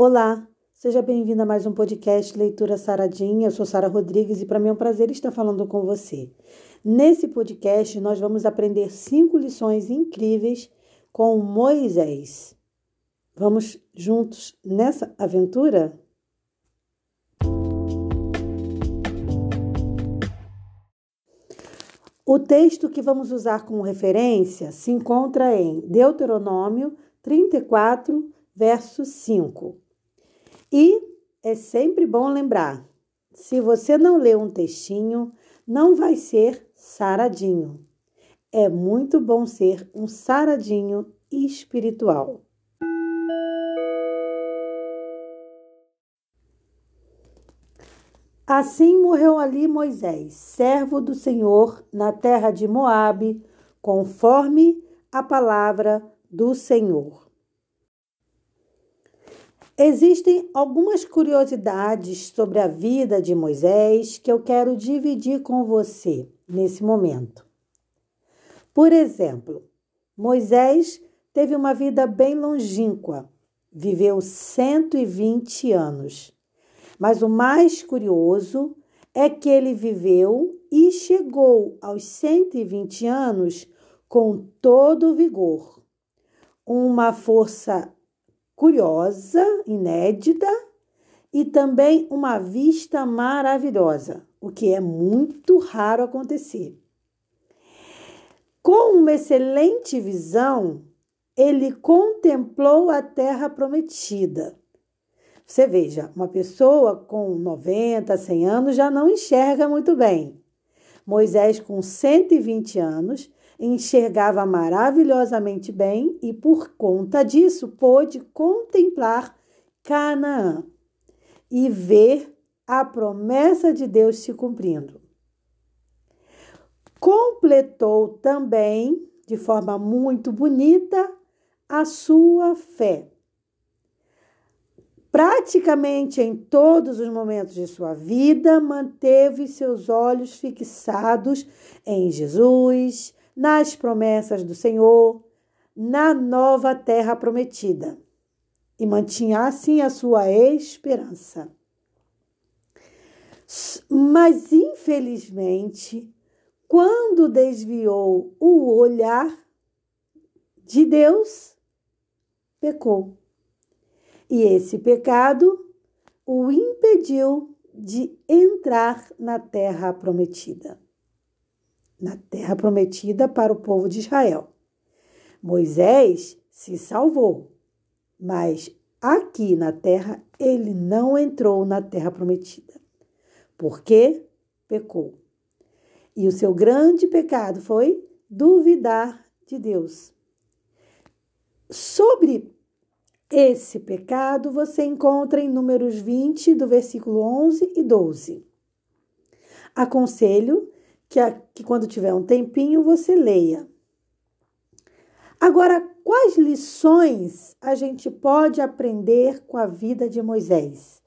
Olá, seja bem-vindo a mais um podcast Leitura Saradinha. Eu sou Sara Rodrigues e para mim é um prazer estar falando com você. Nesse podcast, nós vamos aprender cinco lições incríveis com Moisés. Vamos juntos nessa aventura? O texto que vamos usar como referência se encontra em Deuteronômio 34, verso 5. E é sempre bom lembrar: se você não lê um textinho, não vai ser saradinho. É muito bom ser um saradinho espiritual. Assim morreu ali Moisés, servo do Senhor, na terra de Moabe, conforme a palavra do Senhor. Existem algumas curiosidades sobre a vida de Moisés que eu quero dividir com você nesse momento. Por exemplo, Moisés teve uma vida bem longínqua, viveu 120 anos. Mas o mais curioso é que ele viveu e chegou aos 120 anos com todo vigor, uma força curiosa, inédita e também uma vista maravilhosa, o que é muito raro acontecer. Com uma excelente visão, ele contemplou a terra prometida. Você veja, uma pessoa com 90, 100 anos já não enxerga muito bem. Moisés, com 120 anos, enxergava maravilhosamente bem e, por conta disso, pôde contemplar Canaã e ver a promessa de Deus se cumprindo. Completou também, de forma muito bonita, a sua fé. Praticamente em todos os momentos de sua vida, manteve seus olhos fixados em Jesus, nas promessas do Senhor, na nova terra prometida, e mantinha assim a sua esperança. Mas, infelizmente, quando desviou o olhar de Deus, pecou. E esse pecado o impediu de entrar na terra prometida na terra prometida para o povo de Israel. Moisés se salvou, mas aqui na terra ele não entrou na terra prometida. Porque pecou. E o seu grande pecado foi duvidar de Deus. Sobre esse pecado, você encontra em Números 20, do versículo 11 e 12. Aconselho que, a, que quando tiver um tempinho você leia. Agora, quais lições a gente pode aprender com a vida de Moisés?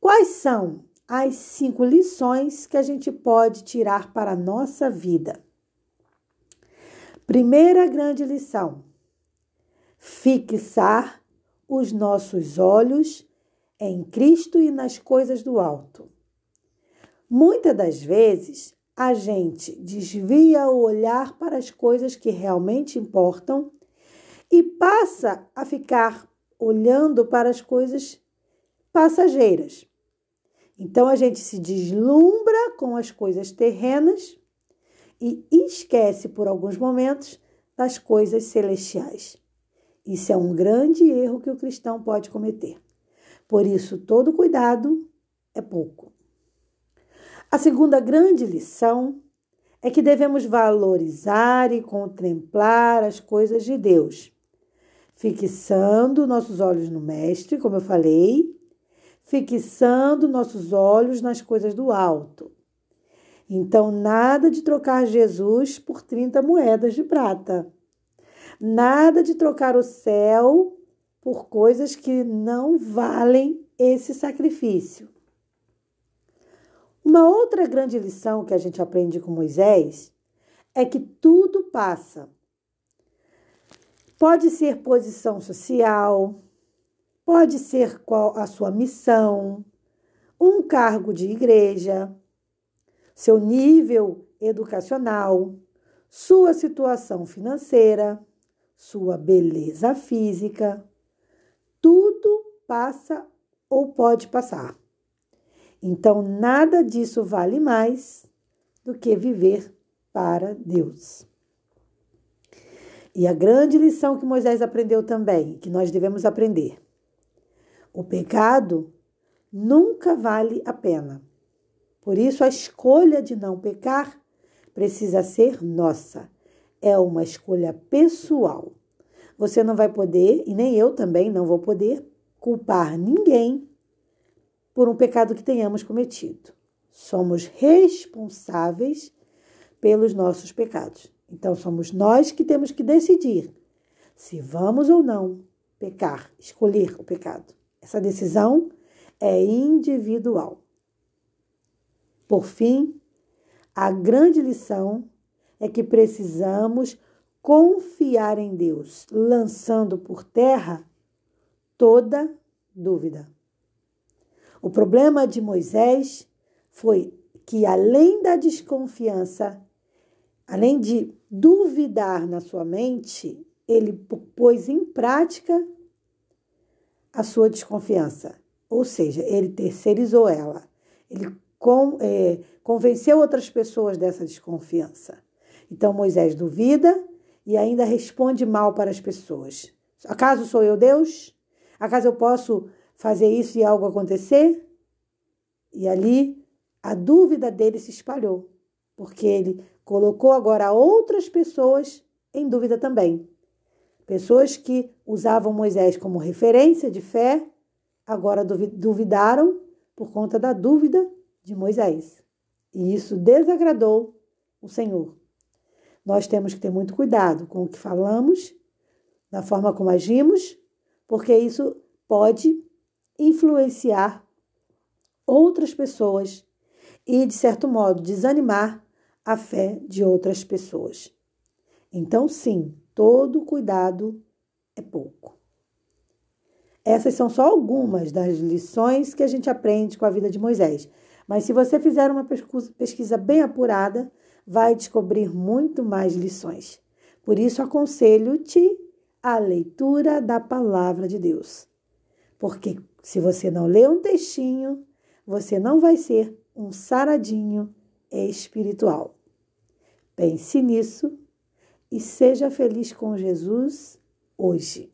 Quais são as cinco lições que a gente pode tirar para a nossa vida? Primeira grande lição: fixar os nossos olhos em Cristo e nas coisas do alto. Muitas das vezes a gente desvia o olhar para as coisas que realmente importam e passa a ficar olhando para as coisas passageiras. Então a gente se deslumbra com as coisas terrenas e esquece por alguns momentos das coisas celestiais. Isso é um grande erro que o cristão pode cometer. Por isso, todo cuidado é pouco. A segunda grande lição é que devemos valorizar e contemplar as coisas de Deus, fixando nossos olhos no Mestre, como eu falei, fixando nossos olhos nas coisas do alto. Então, nada de trocar Jesus por 30 moedas de prata. Nada de trocar o céu por coisas que não valem esse sacrifício. Uma outra grande lição que a gente aprende com Moisés é que tudo passa. Pode ser posição social, Pode ser qual a sua missão, um cargo de igreja, seu nível educacional, sua situação financeira, sua beleza física. Tudo passa ou pode passar. Então, nada disso vale mais do que viver para Deus. E a grande lição que Moisés aprendeu também, que nós devemos aprender: o pecado nunca vale a pena. Por isso, a escolha de não pecar precisa ser nossa. É uma escolha pessoal. Você não vai poder, e nem eu também não vou poder, culpar ninguém por um pecado que tenhamos cometido. Somos responsáveis pelos nossos pecados. Então, somos nós que temos que decidir se vamos ou não pecar, escolher o pecado. Essa decisão é individual. Por fim, a grande lição é que precisamos confiar em Deus, lançando por terra toda dúvida. O problema de Moisés foi que, além da desconfiança, além de duvidar na sua mente, ele pôs em prática a sua desconfiança. Ou seja, ele terceirizou ela. Ele com, é, convenceu outras pessoas dessa desconfiança. Então Moisés duvida e ainda responde mal para as pessoas. Acaso sou eu Deus? Acaso eu posso fazer isso e algo acontecer? E ali a dúvida dele se espalhou, porque ele colocou agora outras pessoas em dúvida também. Pessoas que usavam Moisés como referência de fé, agora duvidaram por conta da dúvida de Moisés. E isso desagradou o Senhor. Nós temos que ter muito cuidado com o que falamos, da forma como agimos, porque isso pode influenciar outras pessoas e, de certo modo, desanimar a fé de outras pessoas. Então, sim, todo cuidado é pouco. Essas são só algumas das lições que a gente aprende com a vida de Moisés. Mas se você fizer uma pesquisa bem apurada, vai descobrir muito mais lições. Por isso, aconselho-te a leitura da palavra de Deus. Porque se você não lê um textinho, você não vai ser um saradinho espiritual. Pense nisso e seja feliz com Jesus hoje.